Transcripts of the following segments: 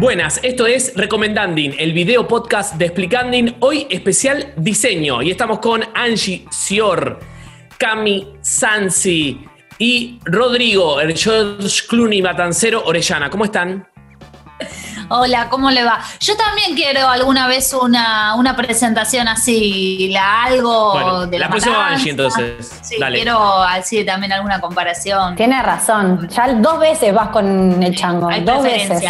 Buenas, esto es Recomendanding, el video podcast de Explicanding, hoy especial diseño. Y estamos con Angie Sior, Cami Sansi y Rodrigo, el George Clooney Matancero Orellana. ¿Cómo están? Hola, ¿cómo le va? Yo también quiero alguna vez una, una presentación así, la algo Bueno, de la, la próxima matanza. Angie, entonces. Sí, Dale. quiero así también alguna comparación. Tiene razón. Ya dos veces vas con el chango. Hay dos veces.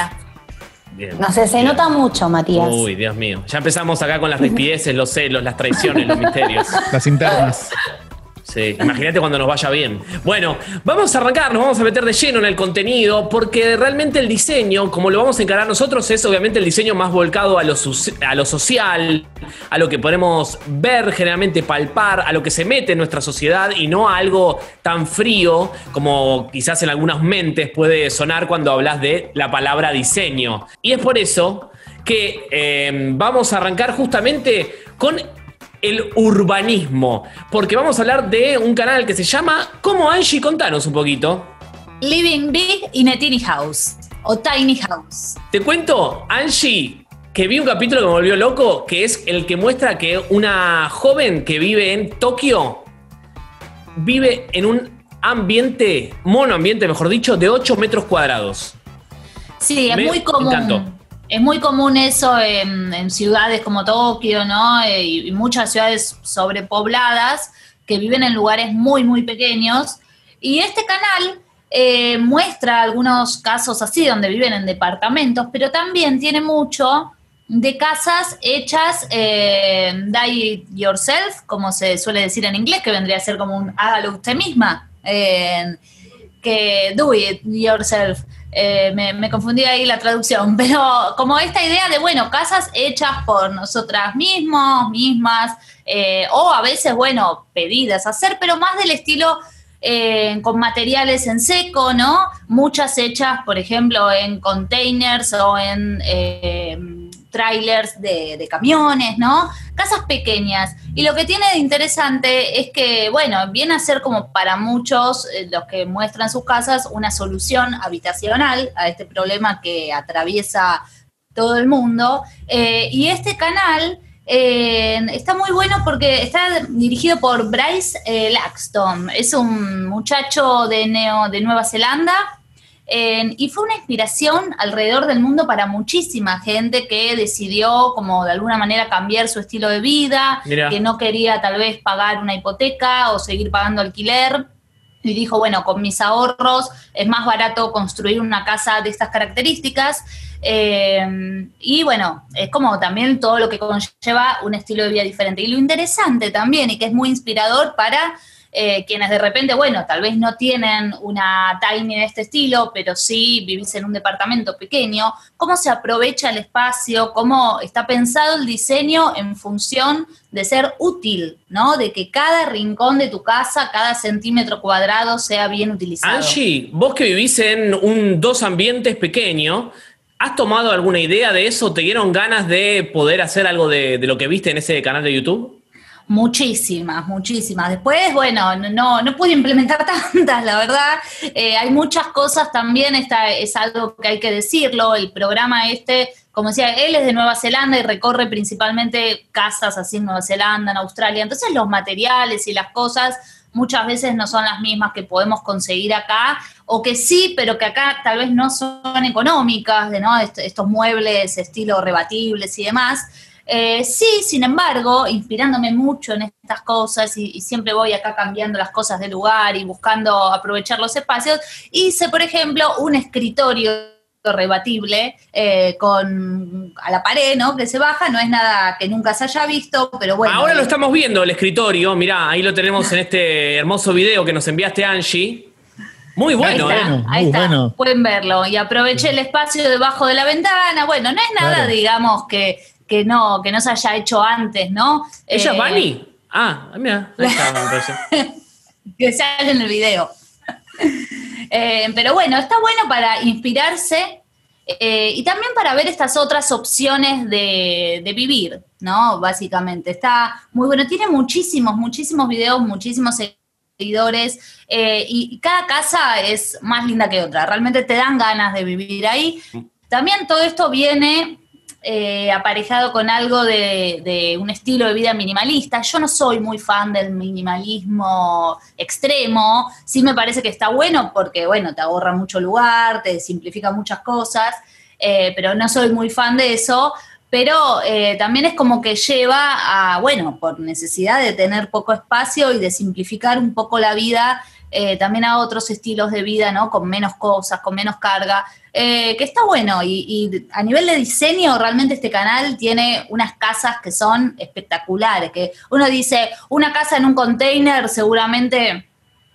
Bien. No sé, se Bien. nota mucho, Matías. Uy, Dios mío. Ya empezamos acá con las rispideces, los celos, las traiciones, los misterios. Las internas. Sí, imagínate cuando nos vaya bien. Bueno, vamos a arrancar, nos vamos a meter de lleno en el contenido, porque realmente el diseño, como lo vamos a encarar nosotros, es obviamente el diseño más volcado a lo, a lo social, a lo que podemos ver, generalmente palpar, a lo que se mete en nuestra sociedad y no a algo tan frío como quizás en algunas mentes puede sonar cuando hablas de la palabra diseño. Y es por eso que eh, vamos a arrancar justamente con el urbanismo, porque vamos a hablar de un canal que se llama Como Angie, contanos un poquito. Living Big in a Tiny House o Tiny House. Te cuento, Angie, que vi un capítulo que me volvió loco, que es el que muestra que una joven que vive en Tokio vive en un ambiente, monoambiente, mejor dicho, de 8 metros cuadrados. Sí, es Me muy común. encantó. Es muy común eso en, ciudades como Tokio, ¿no? Eh, y, y muchas ciudades sobrepobladas que viven en lugares muy, muy pequeños. Y este canal eh, muestra algunos casos así, donde viven en departamentos, pero también tiene mucho de casas hechas eh, die it yourself, como se suele decir en inglés, que vendría a ser como un hágalo usted misma. Eh, que do it yourself. Eh, me, me confundí ahí la traducción, pero como esta idea de, bueno, casas hechas por nosotras mismos, mismas, eh, o a veces, bueno, pedidas a hacer, pero más del estilo eh, con materiales en seco, ¿no? Muchas hechas, por ejemplo, en containers o en eh, trailers de, camiones, ¿no? Casas pequeñas. Y lo que tiene de interesante es que, bueno, viene a ser como para muchos, eh, los que muestran sus casas, una solución habitacional a este problema que atraviesa todo el mundo. Eh, y este canal eh, está muy bueno porque está dirigido por Bryce Laxton. Es un muchacho de, Neo, de Nueva Zelanda. Eh, y fue una inspiración alrededor del mundo para muchísima gente que decidió como de alguna manera cambiar su estilo de vida, Mirá. que no quería tal vez pagar una hipoteca o seguir pagando alquiler. Y dijo, bueno, con mis ahorros es más barato construir una casa de estas características. Eh, y bueno, es como también todo lo que conlleva un estilo de vida diferente. Y lo interesante también, y que es muy inspirador para eh, quienes de repente, bueno, tal vez no tienen una tiny de este estilo, pero sí vivís en un departamento pequeño, cómo se aprovecha el espacio, cómo está pensado el diseño en función de ser útil, ¿no? De que cada rincón de tu casa, cada centímetro cuadrado sea bien utilizado. Angie, vos que vivís en un dos ambientes pequeño, ¿has tomado alguna idea de eso? ¿Te dieron ganas de poder hacer algo de lo que viste en ese canal de YouTube? Muchísimas, muchísimas. Después, bueno, no, no pude implementar tantas, la verdad. Eh, hay muchas cosas también, esta es algo que hay que decirlo. El programa este, como decía, él es de Nueva Zelanda y recorre principalmente casas así en Nueva Zelanda, en Australia. Entonces los materiales y las cosas muchas veces no son las mismas que podemos conseguir acá, o que sí, pero que acá tal vez no son económicas, de ¿no? Est- estos muebles estilo rebatibles y demás. Eh, sí, sin embargo, inspirándome mucho en estas cosas y, y siempre voy acá cambiando las cosas de lugar y buscando aprovechar los espacios, hice, por ejemplo, un escritorio rebatible eh, con a la pared, ¿no? Que se baja, no es nada que nunca se haya visto, pero bueno. Ahora lo estamos viendo, el escritorio. Mirá, ahí lo tenemos en este hermoso video que nos enviaste, Angie. Muy bueno, ahí ¿eh? está, ahí está, bueno. pueden verlo. Y aproveché el espacio debajo de la ventana. Bueno, no es nada, Claro. digamos, que, que no, que no se haya hecho antes, ¿no? ¿Ella Eh, es Bunny? Ah, mira, ahí está, me parece. que sale en el video. Eh, pero bueno, está bueno para inspirarse eh, y también para ver estas otras opciones de, de vivir, ¿no? Básicamente. Está muy bueno. Tiene muchísimos, muchísimos videos, muchísimos seguidores eh, y, y cada casa es más linda que otra. Realmente te dan ganas de vivir ahí. También todo esto viene eh, aparejado con algo de, un estilo de vida minimalista. Yo no soy muy fan del minimalismo extremo, sí me parece que está bueno porque, bueno, te ahorra mucho lugar, te simplifica muchas cosas, eh, pero no soy muy fan de eso. Pero eh, también es como que lleva a, bueno, por necesidad de tener poco espacio y de simplificar un poco la vida, eh, también a otros estilos de vida, ¿no? Con menos cosas, con menos carga, eh, que está bueno. Y, y, a nivel de diseño, realmente este canal tiene unas casas que son espectaculares, que uno dice, una casa en un container seguramente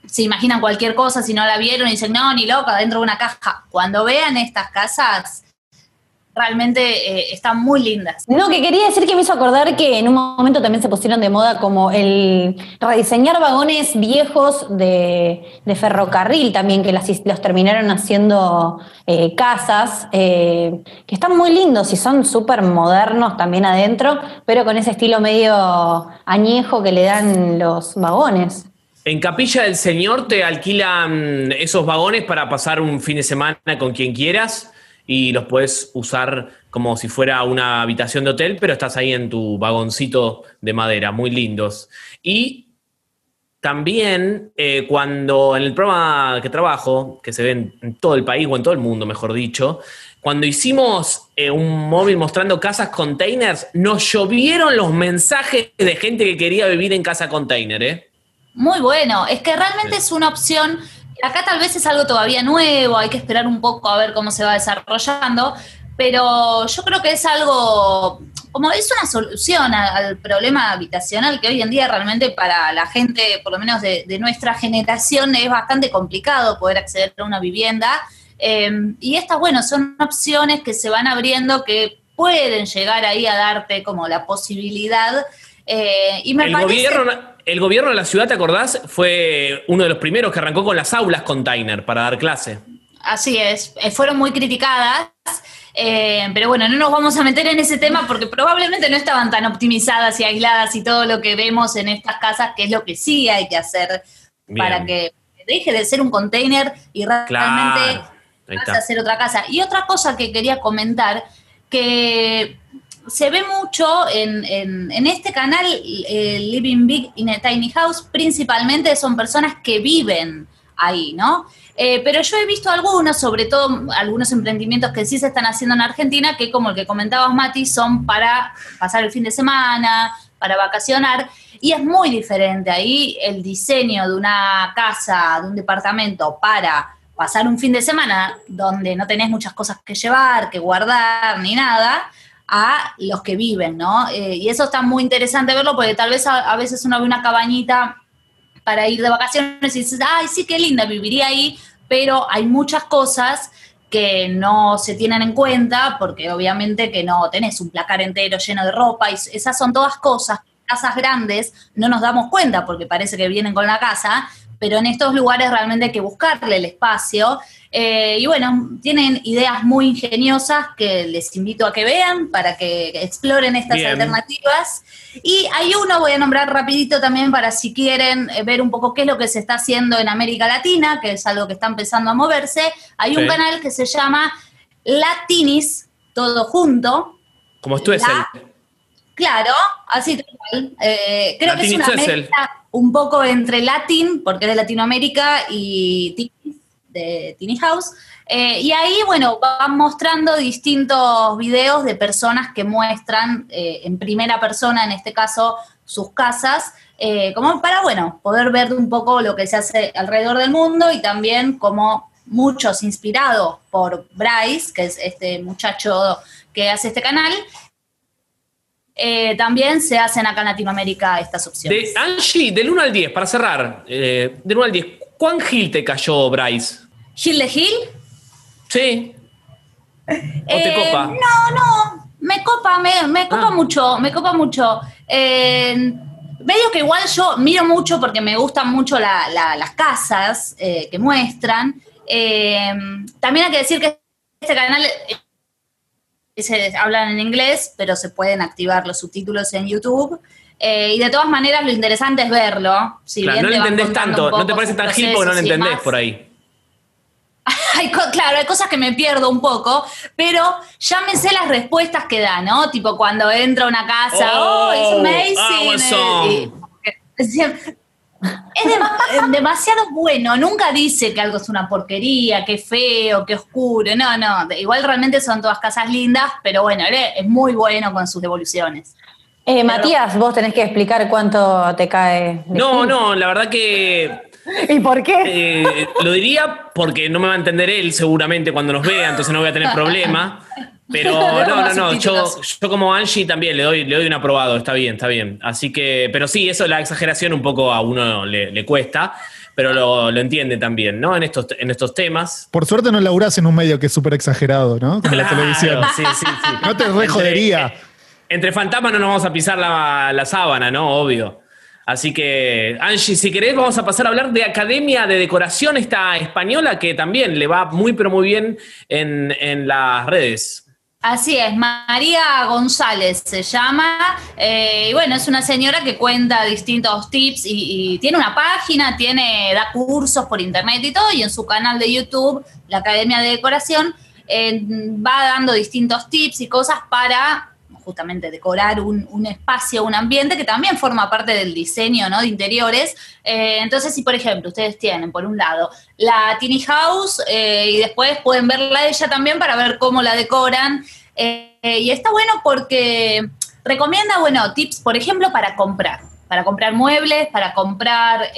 se imaginan cualquier cosa si no la vieron y dicen, no, ni loca, dentro de una caja. Cuando vean estas casas, realmente eh, están muy lindas. No, que quería decir que me hizo acordar que en un momento también se pusieron de moda como el rediseñar vagones viejos de, de ferrocarril también, que las, los terminaron haciendo eh, casas, eh, que están muy lindos y son súper modernos también adentro, pero con ese estilo medio añejo que le dan los vagones. En Capilla del Señor te alquilan esos vagones para pasar un fin de semana con quien quieras y los puedes usar como si fuera una habitación de hotel, pero estás ahí en tu vagoncito de madera, muy lindos. Y también eh, cuando en el programa que trabajo, que se ve en, todo el país o en todo el mundo, mejor dicho, cuando hicimos eh, un móvil mostrando casas containers, nos llovieron los mensajes de gente que quería vivir en casa container, ¿eh? Muy bueno, es que realmente es una opción Acá tal vez es algo todavía nuevo, hay que esperar un poco a ver cómo se va desarrollando, pero yo creo que es algo, como es una solución al problema habitacional que hoy en día realmente para la gente, por lo menos de, de nuestra generación, es bastante complicado poder acceder a una vivienda. Eh, y estas, bueno, son opciones que se van abriendo que pueden llegar ahí a darte como la posibilidad. Eh, y me el parece... Gobierno el gobierno de la ciudad, ¿te acordás? Fue uno de los primeros que arrancó con las aulas container para dar clase. Así es, eh, fueron muy criticadas, eh, pero bueno, no nos vamos a meter en ese tema porque probablemente no estaban tan optimizadas y aisladas y todo lo que vemos en estas casas, que es lo que sí hay que hacer Bien. para que deje de ser un container y realmente Claro. A ser otra casa. Y otra cosa que quería comentar, que se ve mucho en, en- este canal, eh, Living Big in a Tiny House, principalmente son personas que viven ahí, ¿no? Eh, pero yo he visto algunos, sobre todo algunos emprendimientos que sí se están haciendo en Argentina, que como el que comentabas, Mati, son para pasar el fin de semana, para vacacionar, y es muy diferente. Ahí el diseño de una casa, de un departamento para pasar un fin de semana donde no tenés muchas cosas que llevar, que guardar, ni nada, a los que viven, ¿no? Eh, y eso está muy interesante verlo porque tal vez a, veces uno ve una cabañita para ir de vacaciones y dices, ay, sí, qué linda, viviría ahí, pero hay muchas cosas que no se tienen en cuenta porque obviamente que no tenés un placar entero lleno de ropa y esas son todas cosas, casas grandes, no nos damos cuenta porque parece que vienen con la casa, pero en estos lugares realmente hay que buscarle el espacio. Eh, y bueno, tienen ideas muy ingeniosas que les invito a que vean para que exploren estas Bien. alternativas. Y hay uno, voy a nombrar rapidito también para si quieren eh, ver un poco qué es lo que se está haciendo en América Latina, que es algo que está empezando a moverse. Hay un canal que se llama Latinis, todo junto. Como tú es La- el. Claro, así tal cual. Eh, creo que es una mezcla un poco entre Latin, porque es de Latinoamérica, y Tini, de Tiny House. Eh, y ahí, bueno, van mostrando distintos videos de personas que muestran eh, en primera persona, en este caso, sus casas, eh, como para, bueno, poder ver un poco lo que se hace alrededor del mundo y también como muchos inspirados por Bryce, que es este muchacho que hace este canal, eh, también se hacen acá en Latinoamérica estas opciones. De Angie, del 1 al 10, para cerrar, eh, del 1 al 10, ¿cuán gil te cayó Bryce? Gil de Gil. ¿Sí? ¿O te Eh, copa? No, no, me copa, me, me copa Ah. mucho, me copa mucho. Medio que igual yo miro mucho porque me gustan mucho la- la- las casas que muestran. También hay que decir que este canal se hablan en inglés, pero se pueden activar los subtítulos en YouTube. Eh, y de todas maneras, lo interesante es verlo. Si Claro, bien no lo entendés tanto, no te parece tan gil porque no lo y entendés por ahí. hay, claro, hay cosas que me pierdo un poco, pero sé las respuestas que da, ¿no? Tipo cuando entra a una casa, oh, it's amazing. es demasiado bueno, nunca dice que algo es una porquería, que feo, que oscuro, no, no, igual realmente son todas casas lindas, pero bueno, es muy bueno con sus devoluciones. Eh, Matías, vos tenés que explicar cuánto te cae. No, no, la verdad que ¿Y por qué? Eh, lo diría porque no me va a entender él seguramente cuando nos vea, entonces no voy a tener problema. Pero no, no, no. Yo, como Angie también le doy, le doy un aprobado, está bien, está bien. Así que, pero sí, eso, la exageración un poco a uno le, cuesta, pero lo, entiende también, ¿no? En estos, en estos temas. Por suerte no laburás en un medio que es súper exagerado, ¿no? Como la televisión. Sí, sí, sí. No te rejodería. Entre, entre fantasmas no nos vamos a pisar la, la sábana, ¿no? Obvio. Así que, Angie, si querés, vamos a pasar a hablar de Academia de Decoración, esta española que también le va muy, pero muy bien en, las redes. Así es, María González se llama, eh, y bueno, es una señora que cuenta distintos tips y, tiene una página, tiene, da cursos por internet y todo, y en su canal de YouTube, la Academia de Decoración, eh, va dando distintos tips y cosas para justamente decorar un, espacio, un ambiente que también forma parte del diseño ¿no? de interiores. Eh, entonces, si por ejemplo ustedes tienen por un lado la Tiny House eh, y después pueden verla ella también para ver cómo la decoran. Eh, y está bueno porque recomienda, bueno, tips, por ejemplo, para comprar. Para comprar muebles, para comprar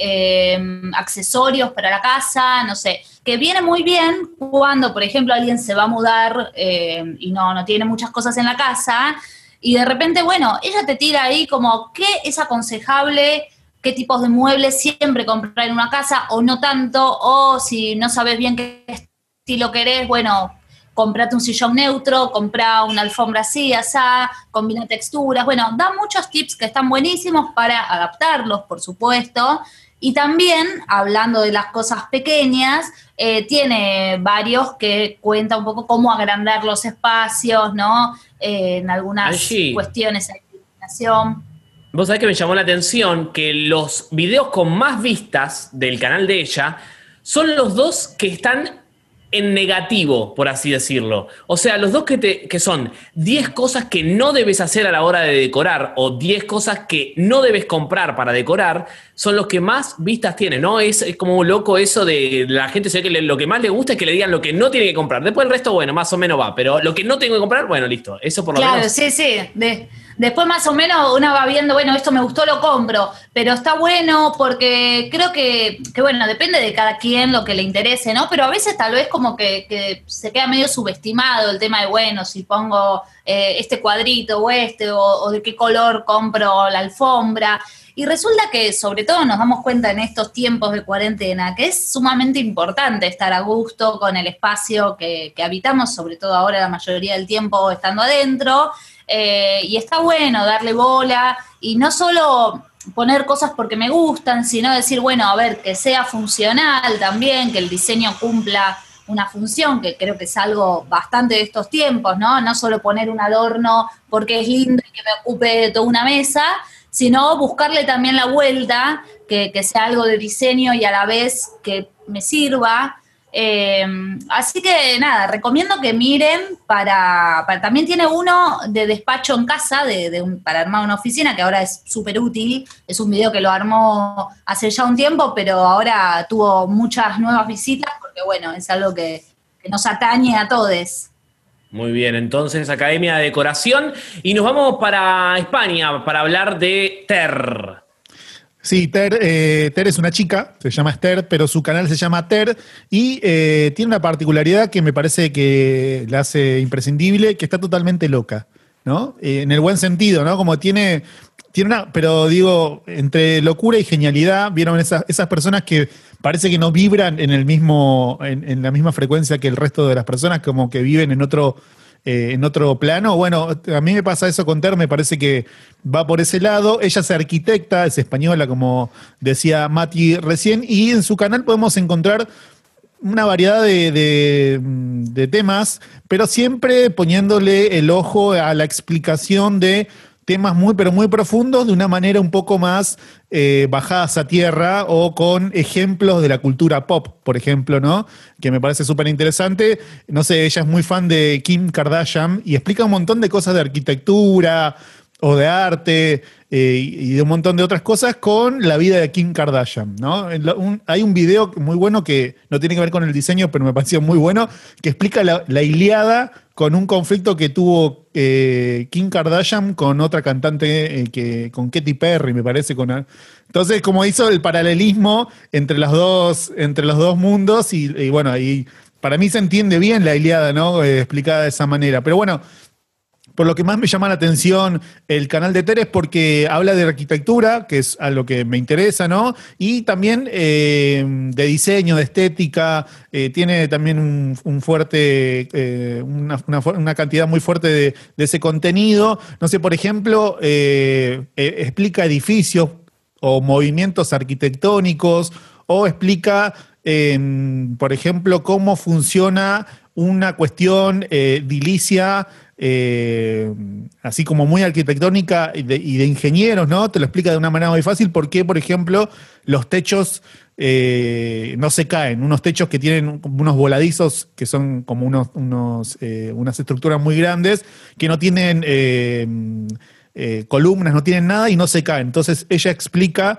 accesorios para la casa, no sé, que viene muy bien cuando, por ejemplo, alguien se va a mudar y no, no tiene muchas cosas en la casa, y de repente, bueno, ella te tira ahí como qué es aconsejable, qué tipos de muebles siempre comprar en una casa o no tanto, o si no sabes bien qué estilo querés, bueno, comprate un sillón neutro, compra una alfombra así, asá, combina texturas, bueno, da muchos tips que están buenísimos para adaptarlos, por supuesto, y también, hablando de las cosas pequeñas, eh, tiene varios que cuenta un poco cómo agrandar los espacios, ¿no? Eh, en algunas cuestiones de iluminación. Vos sabés que me llamó la atención que los videos con más vistas del canal de ella son los dos que están en negativo, por así decirlo. O sea, los dos que, te, que son 10 cosas que no debes hacer a la hora de decorar o 10 cosas que no debes comprar para decorar, son los que más vistas tienen, ¿no? Es, como loco eso de la gente se ve que lo que más le gusta es que le digan lo que no tiene que comprar. Después el resto, bueno, más o menos va, pero lo que no tengo que comprar, bueno, listo. Eso por lo menos. Claro, sí, sí. De Después más o menos uno va viendo, bueno, esto me gustó, lo compro, pero está bueno porque creo que, bueno, depende de cada quien lo que le interese, ¿no? Pero a veces tal vez como que, se queda medio subestimado el tema de, bueno, si pongo eh, este cuadrito o este, o, de qué color compro la alfombra. Y resulta que sobre todo nos damos cuenta en estos tiempos de cuarentena que es sumamente importante estar a gusto con el espacio que, que habitamos, sobre todo ahora la mayoría del tiempo estando adentro. Eh, y está bueno darle bola y no solo poner cosas porque me gustan, sino decir, bueno, a ver, que sea funcional también, que el diseño cumpla una función, que creo que es algo bastante de estos tiempos, ¿no? No solo poner un adorno porque es lindo y que me ocupe toda una mesa, sino buscarle también la vuelta, que, que sea algo de diseño y a la vez que me sirva. Eh, así que nada, recomiendo que miren para, también tiene uno de despacho en casa de, para armar una oficina que ahora es súper útil. Es un video que lo armó hace ya un tiempo, pero ahora tuvo muchas nuevas visitas porque bueno, es algo que nos atañe a todos. Muy bien, entonces Academia de Decoración y nos vamos para España para hablar de Ter. Sí, eh, Ter, es una chica, se llama Esther, pero su canal se llama Ter y eh, tiene una particularidad que me parece que la hace imprescindible, que está totalmente loca, ¿no? Eh, en el buen sentido, ¿no? Como tiene, tiene una, pero digo, entre locura y genialidad, vieron esas, esas personas que parece que no vibran en el mismo, en la misma frecuencia que el resto de las personas, como que viven en otro eh, en otro plano. Bueno, a mí me pasa eso con Ter, me parece que va por ese lado. Ella es arquitecta, es española, como decía Mati recién, y en su canal podemos encontrar una variedad de, temas, pero siempre poniéndole el ojo a la explicación de temas muy, pero muy profundos de una manera un poco más eh, bajadas a tierra o con ejemplos de la cultura pop, por ejemplo, ¿no? Que me parece súper interesante. No sé, ella es muy fan de Kim Kardashian y explica un montón de cosas de arquitectura o de arte eh, y de un montón de otras cosas con la vida de Kim Kardashian, ¿no? hay un video muy bueno que no tiene que ver con el diseño, pero me pareció muy bueno, que explica la, la Iliada con un conflicto que tuvo eh, Kim Kardashian con otra cantante, eh, que, con Katy Perry, me parece. Con, entonces, como hizo el paralelismo entre, las dos, entre los dos mundos, y, bueno, y para mí se entiende bien la Iliada, ¿no? explicada de esa manera. Pero bueno, por lo que más me llama la atención el canal de Teres porque habla de arquitectura, que es a lo que me interesa, ¿no? Y también eh, de diseño, de estética, eh, tiene también un, fuerte, eh, una, cantidad muy fuerte de, ese contenido. No sé, por ejemplo, explica edificios o movimientos arquitectónicos o explica, por ejemplo, cómo funciona una cuestión dilicia eh, así como muy arquitectónica y de, ingenieros, ¿no? Te lo explica de una manera muy fácil por qué, por ejemplo, los techos eh, no se caen, unos techos que tienen unos voladizos que son como unos, eh, unas estructuras muy grandes, que no tienen columnas, no tienen nada y no se caen. Entonces ella explica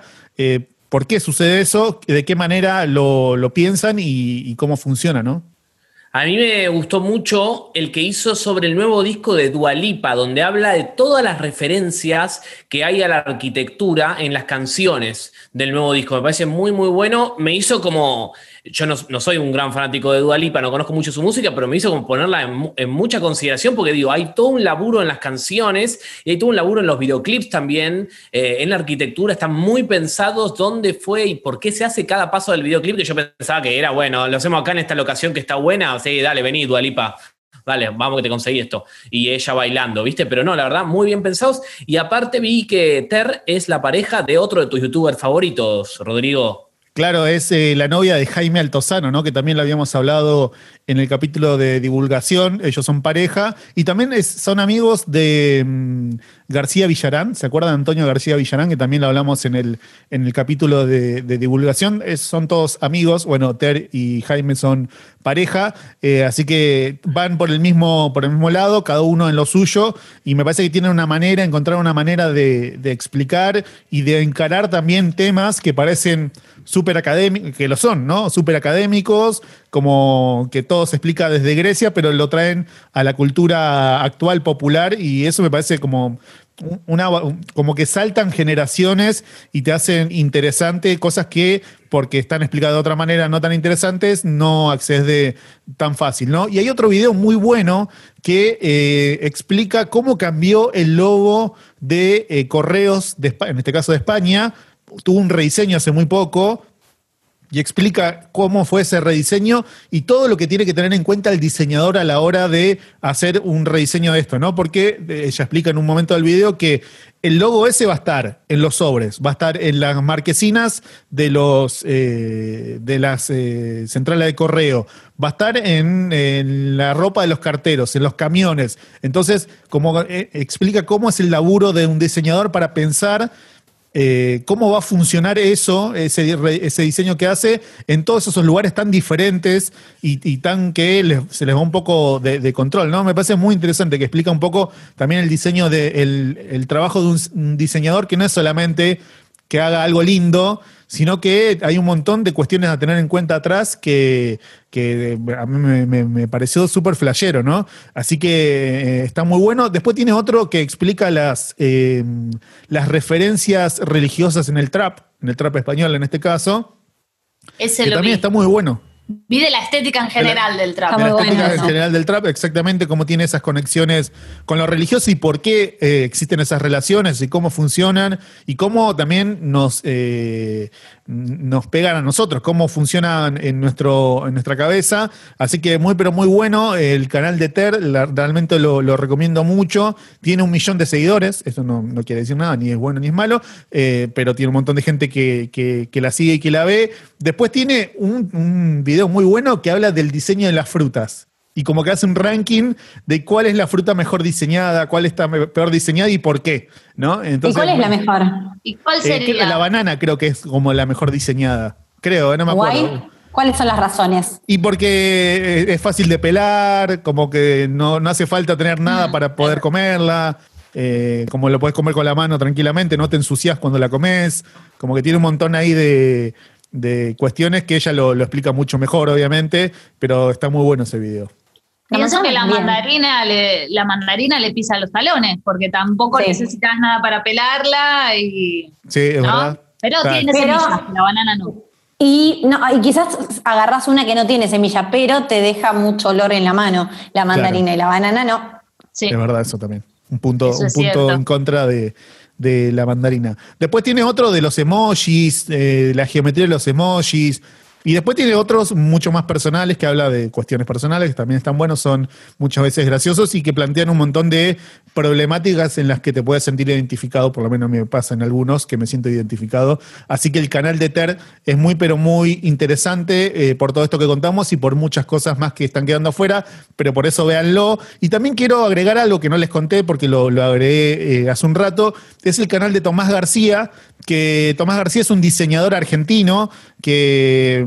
por qué sucede eso, de qué manera lo, piensan y, y cómo funciona, ¿no? A mí me gustó mucho el que hizo sobre el nuevo disco de Dualipa, donde habla de todas las referencias que hay a la arquitectura en las canciones del nuevo disco. Me parece muy, muy bueno. Me hizo como yo no, soy un gran fanático de Dua Lipa, no conozco mucho su música, pero me hizo como ponerla en, mucha consideración porque digo, hay todo un laburo en las canciones y hay todo un laburo en los videoclips también, eh, en la arquitectura, están muy pensados dónde fue y por qué se hace cada paso del videoclip, que yo pensaba que era, bueno, lo hacemos acá en esta locación que está buena, sí, dale, vení, Dua Lipa, Dale, vamos que te conseguí esto. Y ella bailando, ¿viste? Pero no, la verdad, muy bien pensados. Y aparte vi que Ter es la pareja de otro de tus youtubers favoritos, Rodrigo. Claro, es eh, la novia de Jaime Altozano, ¿no? Que también lo habíamos hablado en el capítulo de divulgación. Ellos son pareja. Y también son amigos de mm, García Villarán. ¿Se acuerdan de Antonio García Villarán? Que también lo hablamos en el, en el capítulo de, divulgación. son todos amigos. Bueno, Ter y Jaime son pareja. Eh, así que van por el, mismo, por el mismo lado, cada uno en lo suyo. Y me parece que tienen una manera, encontrar una manera de, de explicar y de encarar también temas que parecen súper académicos, que lo son, ¿no? Súper académicos, como que todo se explica desde Grecia, pero lo traen a la cultura actual popular y eso me parece como una, como que saltan generaciones y te hacen interesante cosas que, porque están explicadas de otra manera no tan interesantes, no accedes de tan fácil, ¿no? Y hay otro video muy bueno que eh, explica cómo cambió el logo de eh, correos, en este caso de España, tuvo un rediseño hace muy poco y explica cómo fue ese rediseño y todo lo que tiene que tener en cuenta el diseñador a la hora de hacer un rediseño de esto, ¿no? Porque eh, ella explica en un momento del video que el logo ese va a estar en los sobres, va a estar en las marquesinas de los eh, de las eh, centrales de correo, va a estar en, la ropa de los carteros, en los camiones. Entonces, como explica cómo es el laburo de un diseñador para pensar eh, cómo va a funcionar eso, ese, diseño que hace en todos esos lugares tan diferentes y, tan que se les va un poco de, control, ¿no? Me parece muy interesante que explica un poco también el diseño de el trabajo de un diseñador que no es solamente que haga algo lindo, sino que hay un montón de cuestiones a tener en cuenta atrás que, a mí me, pareció súper flashero, ¿no? Así que eh, está muy bueno. Después tiene otro que explica las, eh, las referencias religiosas en el trap, en el trap español en este caso. Ese que también está muy bueno. Vi de la estética en general del trap. la estética en general del trap, exactamente cómo tiene esas conexiones con lo religioso y por qué eh, existen esas relaciones y cómo funcionan y cómo también nos, eh, nos pegan a nosotros, cómo funcionan en, nuestro, en nuestra cabeza. Así que muy, pero muy bueno. El canal de Ter, realmente lo, recomiendo mucho. Tiene un millón de seguidores, eso no, quiere decir nada, ni es bueno ni es malo, eh, pero tiene un montón de gente que, la sigue y que la ve. Después tiene un, un video muy bueno que habla del diseño de las frutas y como que hace un ranking de cuál es la fruta mejor diseñada, cuál está peor diseñada y por qué, ¿no? ¿Y Entonces, cuál es la mejor? ¿Y cuál eh, sería? la banana creo que es como la mejor diseñada. Creo, eh, no me acuerdo. Guay. ¿Cuáles son las razones? Y porque eh, es fácil de pelar, como que no, no hace falta tener nada para poder comerla, eh, como lo puedes comer con la mano tranquilamente, no te ensucias cuando la comes, como que tiene un montón ahí de, de cuestiones que ella lo, lo explica mucho mejor, obviamente, pero está muy bueno ese video. Pienso que la Bien. mandarina, le, la mandarina le pisa los talones, porque tampoco Sí. necesitas nada para pelarla y. Sí, es ¿no? verdad. Pero Claro. tiene Pero- semillas, la banana no. Y, no, y quizás agarras una que no tiene semilla, pero te deja mucho olor en la mano, la mandarina y la banana no. Sí. Es verdad eso también. Un punto, Eso un es punto en contra de, de la mandarina. Después tiene otro de los emojis, eh, la geometría de los emojis. Y después tiene otros mucho más personales que habla de cuestiones personales que también están buenos, son muchas veces graciosos y que plantean un montón de problemáticas en las que te puedes sentir identificado, por lo menos me pasa en algunos que me siento identificado. Así que el canal de Ter es muy pero muy interesante eh, por todo esto que contamos y por muchas cosas más que están quedando afuera, pero por eso véanlo. Y también quiero agregar algo que no les conté porque lo, lo agregué eh, hace un rato, es el canal de Tomás García, que Tomás García es un diseñador argentino que,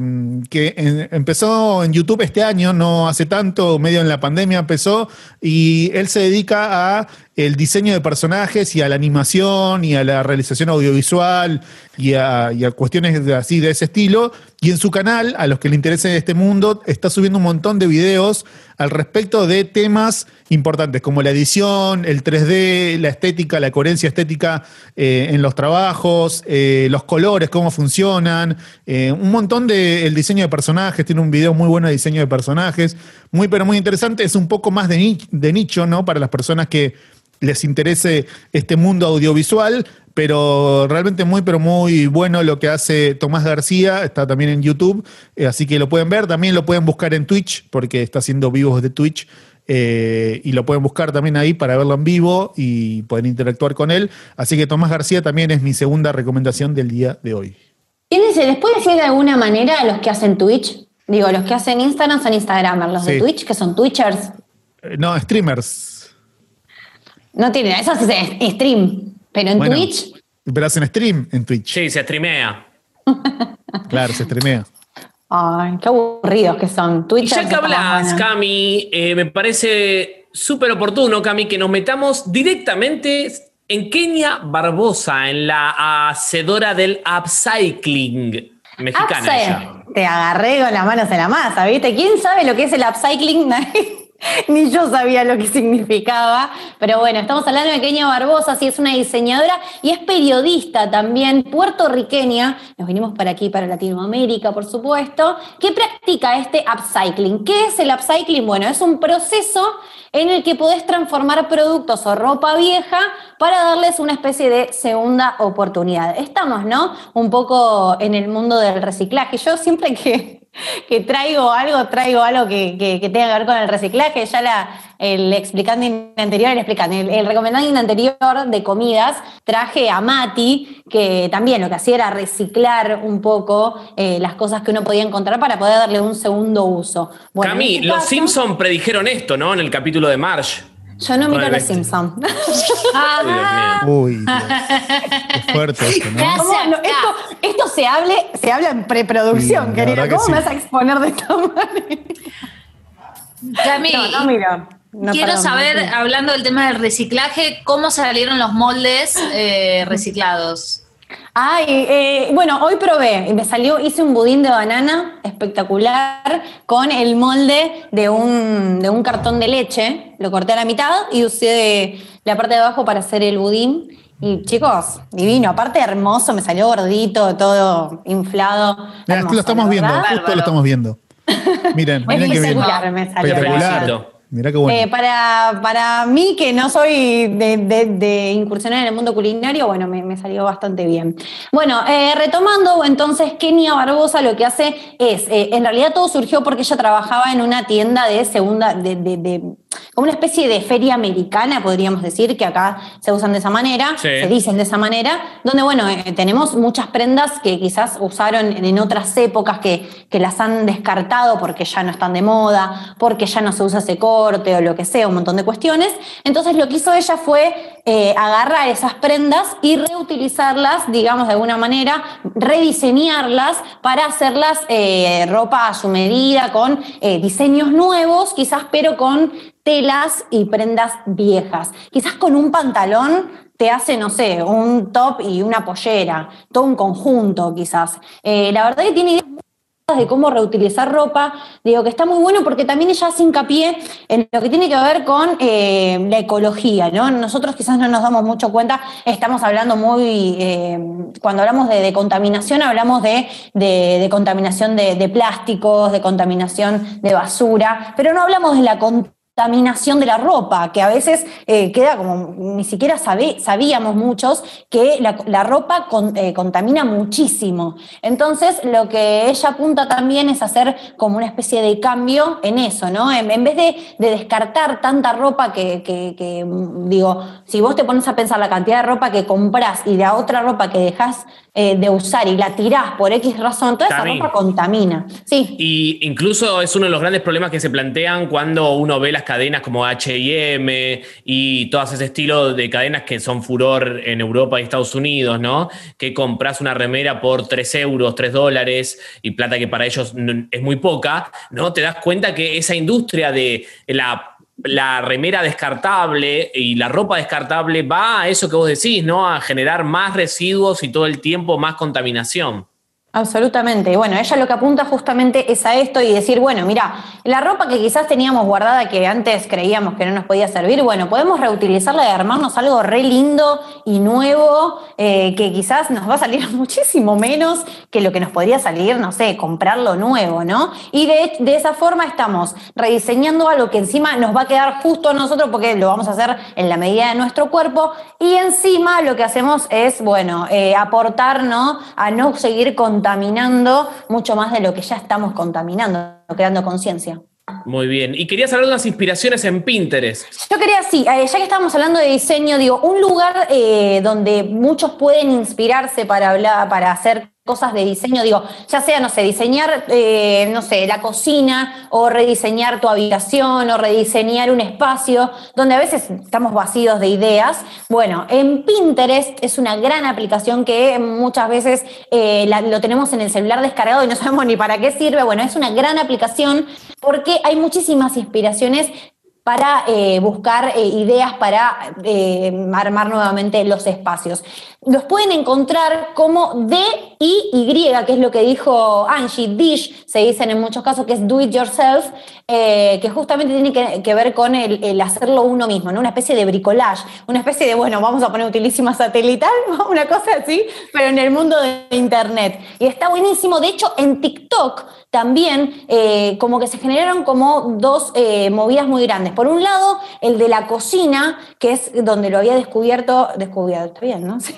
que empezó en YouTube este año, no hace tanto, medio en la pandemia empezó, y él se dedica a el diseño de personajes y a la animación y a la realización audiovisual y a, cuestiones así de ese estilo. Y en su canal, a los que le interese este mundo, está subiendo un montón de videos al respecto de temas importantes como la edición, el 3D, la estética, la coherencia estética eh, en los trabajos, eh, los colores, cómo funcionan, eh, un montón de el diseño de personajes, tiene un video muy bueno de diseño de personajes, muy pero muy interesante, es un poco más de, ni- de nicho, ¿no? Para las personas que les interese este mundo audiovisual, pero realmente muy, pero muy bueno lo que hace Tomás García, está también en YouTube, eh, así que lo pueden ver, también lo pueden buscar en Twitch, porque está haciendo vivos de Twitch, eh, y lo pueden buscar también ahí para verlo en vivo y pueden interactuar con él, así que Tomás García también es mi segunda recomendación del día de hoy. ¿Quiénes se les puede decir de alguna manera a los que hacen Twitch? Digo, los que hacen Instagram son Instagramers, los de. Twitch, que son Twitchers. Eh, no, streamers. No tienen, eso es stream. Pero en Bueno, Twitch, Pero hacen stream en Twitch. Sí, se streamea. Claro, se streamea. ay, qué aburridos que son. Y Twitchers ya que hablas. Cami, eh, me parece súper oportuno, Cami, que nos metamos directamente en Kenia Barbosa, en la hacedora del upcycling mexicana. Upside. Te agarré con las manos en la masa, ¿viste? ¿Quién sabe lo que es el upcycling? Ni yo sabía lo que significaba. Pero bueno, estamos hablando de Kenia Barbosa, sí, es una diseñadora y es periodista también, puertorriqueña. Nos vinimos para aquí, para Latinoamérica, por supuesto, que practica este upcycling. ¿Qué es el upcycling? Bueno, es un proceso en el que podés transformar productos o ropa vieja para darles una especie de segunda oportunidad. Estamos, ¿no? Un poco en el mundo del reciclaje. Yo siempre que, que traigo algo, traigo algo que, que- que tenga que ver con el reciclaje. Ya la, el explicante anterior, el explicante, el, el recomendante anterior de comidas, traje a Mati, que también lo que hacía era reciclar un poco eh, las cosas que uno podía encontrar para poder darle un segundo uso. Bueno, en Cami, este los Simpsons predijeron esto, ¿no? En el capítulo de Marge. Yo no miro los Simpsons. Ah, Uy, Dios. Qué fuerte esto. Esto, esto se, hable, se habla en preproducción, Sí, querida. que ¿Cómo me sí. vas a exponer de esta manera? Cami, No, no miro. No, quiero perdón, saber, no. hablando del tema del reciclaje, cómo salieron los moldes eh, reciclados. Ay, eh, bueno, hoy probé y me salió, hice un budín de banana espectacular con el molde de un, de un cartón de leche. Lo corté a la mitad y usé la parte de abajo para hacer el budín. Y chicos, divino. Aparte hermoso, me salió gordito, todo inflado. Mira, Hermoso, lo estamos viendo, verdad. justo Bárbaro. lo estamos viendo. Miren, miren qué bien. espectacular me salió. Espectacular. Eh, para, para mí, que no soy de, de- incursionar en el mundo culinario, bueno, me, salió bastante bien. Bueno, eh, retomando, entonces, Kenia Barbosa lo que hace es, eh, en realidad todo surgió porque ella trabajaba en una tienda de segunda, de- de como una especie de feria americana, podríamos decir, que acá se usan de esa manera, Sí. se dicen de esa manera, donde, bueno, eh, tenemos muchas prendas que quizás usaron en otras épocas que, que las han descartado porque ya no están de moda, porque ya no se usa ese corte o lo que sea, un montón de cuestiones. Entonces lo que hizo ella fue eh, agarrar esas prendas y reutilizarlas, digamos, de alguna manera, rediseñarlas para hacerlas eh, ropa a su medida, con eh, diseños nuevos, quizás, pero con telas y prendas viejas. Quizás con un pantalón te hace, no sé, un top y una pollera, todo un conjunto quizás. La verdad que tiene ideas de cómo reutilizar ropa, digo que está muy bueno porque también ella hace hincapié en lo que tiene que ver con eh, la ecología, ¿no? Nosotros quizás no nos damos mucho cuenta, estamos hablando muy, eh, cuando hablamos de, contaminación, hablamos de, de- de contaminación de, de plásticos, de contaminación de basura, pero no hablamos de la contaminación de la ropa, que a veces eh, queda como, ni siquiera sabe- sabíamos muchos que la, la ropa con- eh, contamina muchísimo. Entonces, lo que ella apunta también es hacer como una especie de cambio en eso, ¿no? En, en vez de, de descartar tanta ropa que, que- que, mm, digo, si vos te pones a pensar la cantidad de ropa que comprás y la otra ropa que dejás eh, de usar y la tirás por X razón, toda esa ropa contamina. Sí. Y incluso es uno de los grandes problemas que se plantean cuando uno ve las cadenas como HM y todas ese estilo de cadenas que son furor en Europa y Estados Unidos, ¿no? Que compras una remera por 3 euros, 3 dólares y plata que para ellos es muy poca, ¿no? Te das cuenta que esa industria de la la remera descartable y la ropa descartable va a eso que vos decís, ¿no? A generar más residuos y todo el tiempo más contaminación. Absolutamente. Bueno, ella lo que apunta justamente es a esto y decir, bueno, mira, la ropa que quizás teníamos guardada que antes creíamos que no nos podía servir, bueno, podemos reutilizarla y armarnos algo re lindo y nuevo eh, que quizás nos va a salir muchísimo menos que lo que nos podría salir, no sé, comprarlo nuevo, ¿no? Y de, de esa forma estamos rediseñando algo que encima nos va a quedar justo a nosotros porque lo vamos a hacer en la medida de nuestro cuerpo y encima lo que hacemos es, bueno, eh, aportar, ¿no? A no seguir contaminando mucho más de lo que ya estamos contaminando, creando conciencia. Muy bien. Y querías hablar de unas inspiraciones en Pinterest. Yo quería, sí, eh, ya que estamos hablando de diseño, digo, un lugar eh, donde muchos pueden inspirarse para hablar, para hacer cosas de diseño, digo, ya sea, no sé, diseñar, eh, no sé, la cocina, o rediseñar tu habitación, o rediseñar un espacio, donde a veces estamos vacíos de ideas. Bueno, en Pinterest es una gran aplicación que muchas veces eh, lo tenemos en el celular descargado y no sabemos ni para qué sirve. Bueno, es una gran aplicación porque hay muchísimas inspiraciones para eh, buscar eh, ideas para eh, armar nuevamente los espacios. Los pueden encontrar como D-I-Y, que es lo que dijo Angie, Dish, se dicen en muchos casos que es do it yourself, que justamente tiene que, ver con el, hacerlo uno mismo, una especie de bricolage, una especie de, bueno, vamos a poner utilísima satelital, una cosa así, pero en el mundo de Internet. Y está buenísimo, de hecho en TikTok también eh, como que se generaron como dos eh, movidas muy grandes. Por un lado, el de la cocina, que es donde lo había descubierto, descubierto, está bien, ¿no? Sí.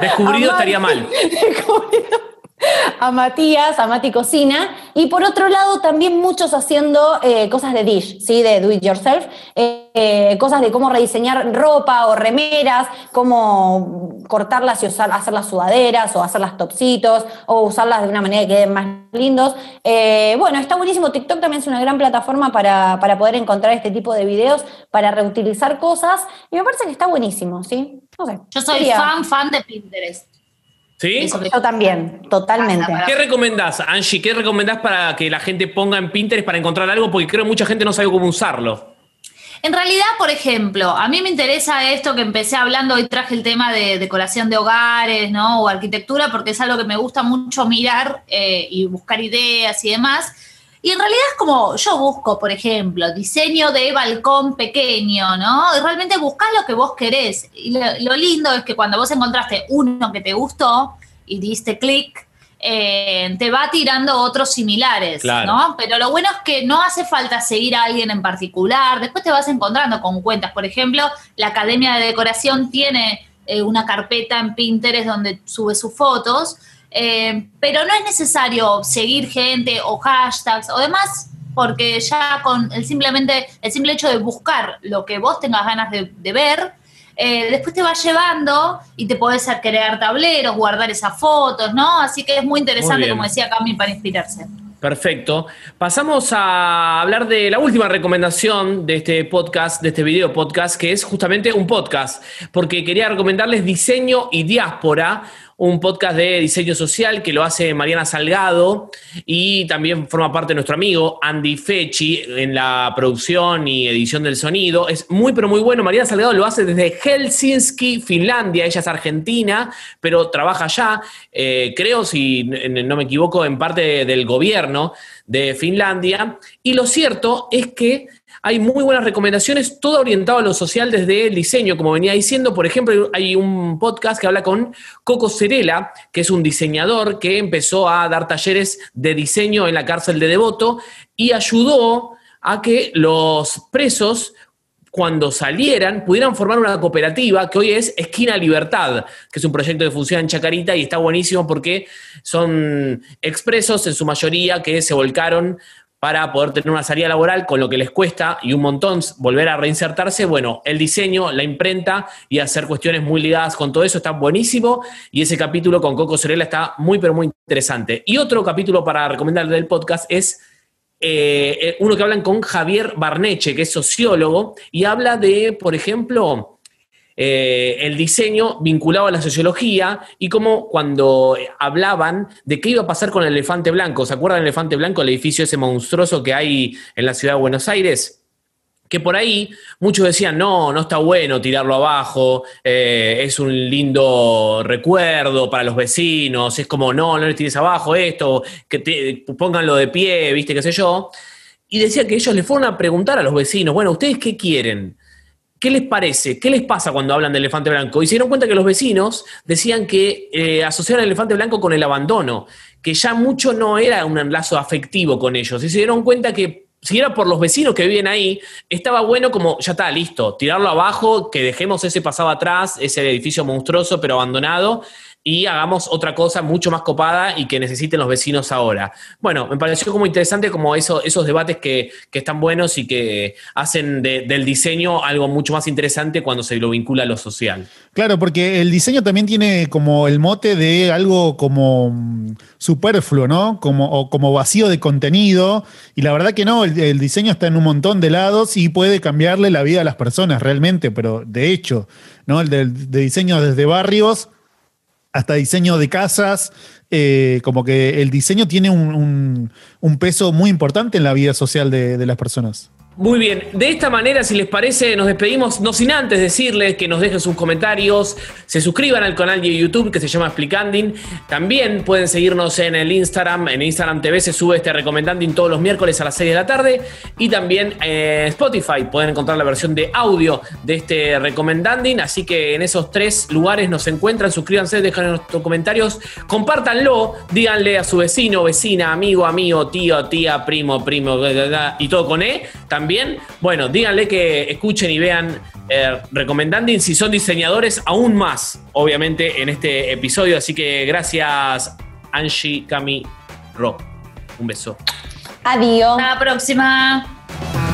Descubrido estaría mal. Descubrido a Matías, a Mati Cocina, y por otro lado también muchos haciendo eh, cosas de dish, ¿sí? de do it yourself, eh, eh, cosas de cómo rediseñar ropa o remeras, cómo cortarlas y usar, hacer las sudaderas o hacer las topsitos o usarlas de una manera que queden más lindos. Bueno, está buenísimo, TikTok también es una gran plataforma para, para poder encontrar este tipo de videos, para reutilizar cosas, y me parece que está buenísimo, ¿sí? No sé. Yo soy fan, fan de Pinterest. ¿Sí? Eso que- Yo también, totalmente. ¿Qué recomendás, Angie? ¿Qué recomendás para que la gente ponga en Pinterest para encontrar algo? Porque creo que mucha gente no sabe cómo usarlo. En realidad, por ejemplo, a mí me interesa esto que empecé hablando, hoy traje el tema de decoración de hogares, ¿no? O arquitectura, porque es algo que me gusta mucho mirar eh, y buscar ideas y demás. Y en realidad es como yo busco, por ejemplo, diseño de balcón pequeño, ¿no? Y realmente buscas lo que vos querés. Y lo, lo lindo es que cuando vos encontraste uno que te gustó y diste clic, eh, te va tirando otros similares, Claro. ¿no? Pero lo bueno es que no hace falta seguir a alguien en particular. Después te vas encontrando con cuentas. Por ejemplo, la Academia de Decoración tiene eh, una carpeta en Pinterest donde sube sus fotos. Eh, pero no es necesario seguir gente o hashtags o demás. porque ya con el simplemente el simple hecho de buscar lo que vos tengas ganas de, ver, eh, después te va llevando y te podés crear tableros, guardar esas fotos, ¿no? Así que es muy interesante, como decía Cami, para inspirarse. Perfecto. Pasamos a hablar de la última recomendación de este podcast, de este video podcast, que es justamente un podcast, porque quería recomendarles Diseño y Diáspora, un podcast de diseño social que lo hace Mariana Salgado y también forma parte de nuestro amigo Andy Fechi en la producción y edición del sonido. Es muy, pero muy bueno. Mariana Salgado lo hace desde Helsinki, Finlandia. Ella es argentina, pero trabaja allá, eh, creo, si no me equivoco, en parte del gobierno de Finlandia. Y lo cierto es que hay muy buenas recomendaciones, todo orientado a lo social desde el diseño, como venía diciendo. Por ejemplo, hay un podcast que habla con Coco Cerela, que es un diseñador que empezó a dar talleres de diseño en la cárcel de Devoto y ayudó a que los presos cuando salieran pudieran formar una cooperativa que hoy es Esquina Libertad, que es un proyecto de funciona en Chacarita y está buenísimo porque son expresos en su mayoría que se volcaron para poder tener una salida laboral con lo que les cuesta y un montón volver a reinsertarse, bueno, el diseño, la imprenta y hacer cuestiones muy ligadas con todo eso está buenísimo y ese capítulo con Coco Sorella está muy pero muy interesante. Y otro capítulo para recomendar del podcast es eh, eh, uno que hablan con Javier Barneche, que es sociólogo, y habla de, por ejemplo, eh, el diseño vinculado a la sociología y cómo cuando hablaban de qué iba a pasar con el elefante blanco, ¿se acuerdan del elefante blanco, el edificio ese monstruoso que hay en la ciudad de Buenos Aires? que por ahí muchos decían, no, no está bueno tirarlo abajo, eh, es un lindo recuerdo para los vecinos, es como, no, no le tires abajo esto, que te, pónganlo de pie, viste, qué sé yo. Y decía que ellos le fueron a preguntar a los vecinos, bueno, ¿ustedes qué quieren? ¿Qué les parece? ¿Qué les pasa cuando hablan de elefante blanco? Y se dieron cuenta que los vecinos decían que eh, asociaban el elefante blanco con el abandono, que ya mucho no era un enlazo afectivo con ellos. Y se dieron cuenta que si era por los vecinos que viven ahí, estaba bueno como, ya está, listo, tirarlo abajo, que dejemos ese pasado atrás, ese edificio monstruoso pero abandonado, y hagamos otra cosa mucho más copada y que necesiten los vecinos ahora. Bueno, me pareció como interesante como eso, esos debates que, están buenos y que hacen del diseño algo mucho más interesante cuando se lo vincula a lo social. Claro, porque el diseño también tiene como el mote de algo como mm, superfluo, ¿no? Como, o como vacío de contenido. Y la verdad que no, el, diseño está en un montón de lados y puede cambiarle la vida a las personas realmente, pero de hecho, ¿no? El de, diseño desde barrios hasta diseño de casas, eh, como que el diseño tiene un, peso muy importante en la vida social de las personas. Muy bien, de esta manera, si les parece, nos despedimos, no sin antes decirles que nos dejen sus comentarios, se suscriban al canal de YouTube que se llama Explicanding. También pueden seguirnos en el Instagram, en Instagram TV se sube este Recomendanding todos los miércoles a las 6 de la tarde. Y también en Spotify pueden encontrar la versión de audio de este Recomendanding. Así que en esos tres lugares nos encuentran, suscríbanse, dejen nuestros comentarios, compártanlo, díganle a su vecino, vecina, amigo, amigo, tío, tía, primo, primo, y todo con E. También bien, bueno, díganle que escuchen y vean eh, Recomendanding si son diseñadores aún más, obviamente, en este episodio. Así que gracias, Angie, Cami, Ro. Un beso. Adiós. Hasta la próxima.